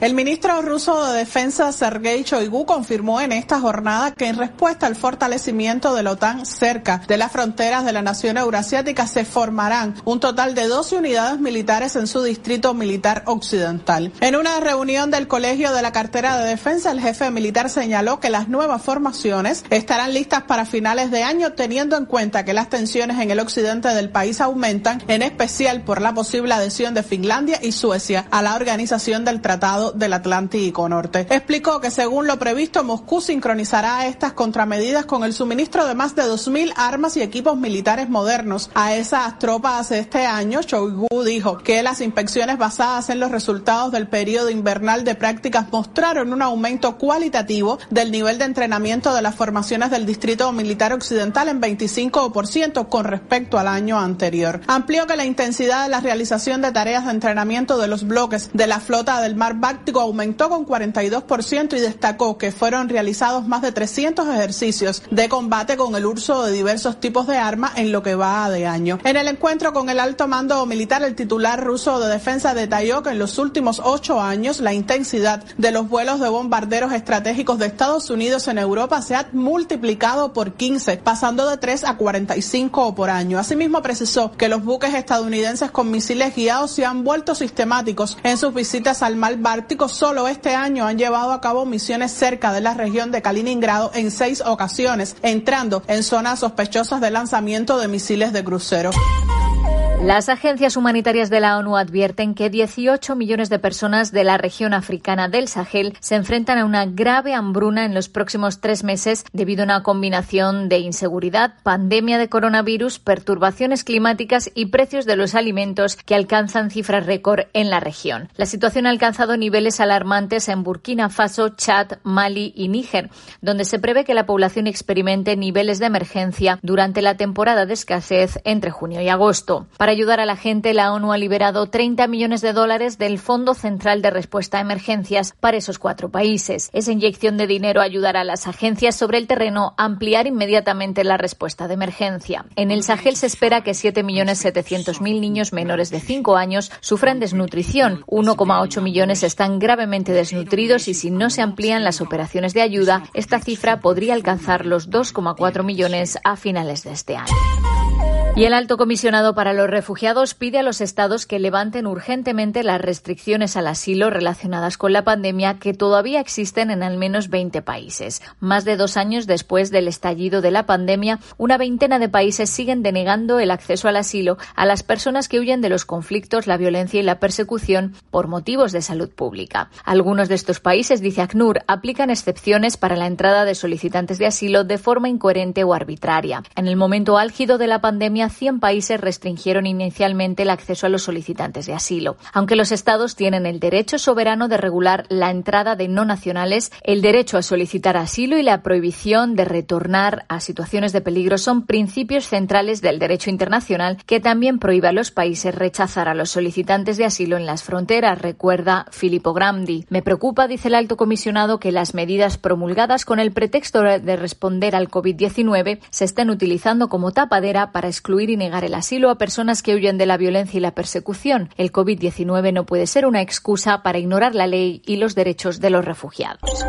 El ministro ruso de Defensa Sergei Shoigu confirmó en esta jornada que en respuesta al fortalecimiento de la OTAN cerca de las fronteras de la nación eurasiática se formarán un total de 12 unidades militares en su distrito militar occidental. En una reunión del Colegio de la Cartera de Defensa, el jefe militar señaló que las nuevas formaciones estarán listas para finales de año teniendo en cuenta que las tensiones en el occidente del país aumentan, en especial por la posible adhesión de Finlandia y Suecia a la organización del Tratado del Atlántico Norte. Explicó que según lo previsto, Moscú sincronizará estas contramedidas con el suministro de más de 2.000 armas y equipos militares modernos a esas tropas este año. Shoigu dijo que las inspecciones basadas en los resultados del periodo invernal de prácticas mostraron un aumento cualitativo del nivel de entrenamiento de las formaciones del Distrito Militar Occidental en 25% con respecto al año anterior. Amplió que la intensidad de la realización de tareas de entrenamiento de los bloques de la flota del Mar Báltico aumentó con 42% y destacó que fueron realizados más de 300 ejercicios de combate con el uso de diversos tipos de armas en lo que va de año. En el encuentro con el alto mando militar, el titular ruso de defensa detalló que en los últimos ocho años la intensidad de los vuelos de bombarderos estratégicos de Estados Unidos en Europa se ha multiplicado por 15, pasando de 3 a 45 por año. Asimismo, precisó que los buques estadounidenses con misiles guiados se han vuelto sistemáticos en sus visitas al mar Báltico solo este año han llevado a cabo misiones cerca de la región de Kaliningrado en seis ocasiones, entrando en zonas sospechosas de lanzamiento de misiles de crucero. Las agencias humanitarias de la ONU advierten que 18 millones de personas de la región africana del Sahel se enfrentan a una grave hambruna en los próximos tres meses debido a una combinación de inseguridad, pandemia de coronavirus, perturbaciones climáticas y precios de los alimentos que alcanzan cifras récord en la región. La situación ha alcanzado niveles alarmantes en Burkina Faso, Chad, Mali y Níger, donde se prevé que la población experimente niveles de emergencia durante la temporada de escasez entre junio y agosto. Ayudar a la gente, la ONU ha liberado 30 millones de dólares del Fondo Central de Respuesta a Emergencias para esos cuatro países. Esa inyección de dinero ayudará a las agencias sobre el terreno a ampliar inmediatamente la respuesta de emergencia. En el Sahel se espera que 7.700.000 niños menores de 5 años sufran desnutrición. 1,8 millones están gravemente desnutridos y si no se amplían las operaciones de ayuda, esta cifra podría alcanzar los 2,4 millones a finales de este año. Y el alto comisionado para los refugiados pide a los estados que levanten urgentemente las restricciones al asilo relacionadas con la pandemia que todavía existen en al menos 20 países. Más de dos años después del estallido de la pandemia, una veintena de países siguen denegando el acceso al asilo a las personas que huyen de los conflictos, la violencia y la persecución por motivos de salud pública. Algunos de estos países, dice ACNUR, aplican excepciones para la entrada de solicitantes de asilo de forma incoherente o arbitraria. En el momento álgido de la pandemia, 100 países restringieron inicialmente el acceso a los solicitantes de asilo. Aunque los Estados tienen el derecho soberano de regular la entrada de no nacionales, el derecho a solicitar asilo y la prohibición de retornar a situaciones de peligro son principios centrales del derecho internacional que también prohíbe a los países rechazar a los solicitantes de asilo en las fronteras, recuerda Filippo Grandi. Me preocupa, dice el alto comisionado, que las medidas promulgadas con el pretexto de responder al COVID-19 se estén utilizando como tapadera para y negar el asilo a personas que huyen de la violencia y la persecución. El COVID-19 no puede ser una excusa para ignorar la ley y los derechos de los refugiados.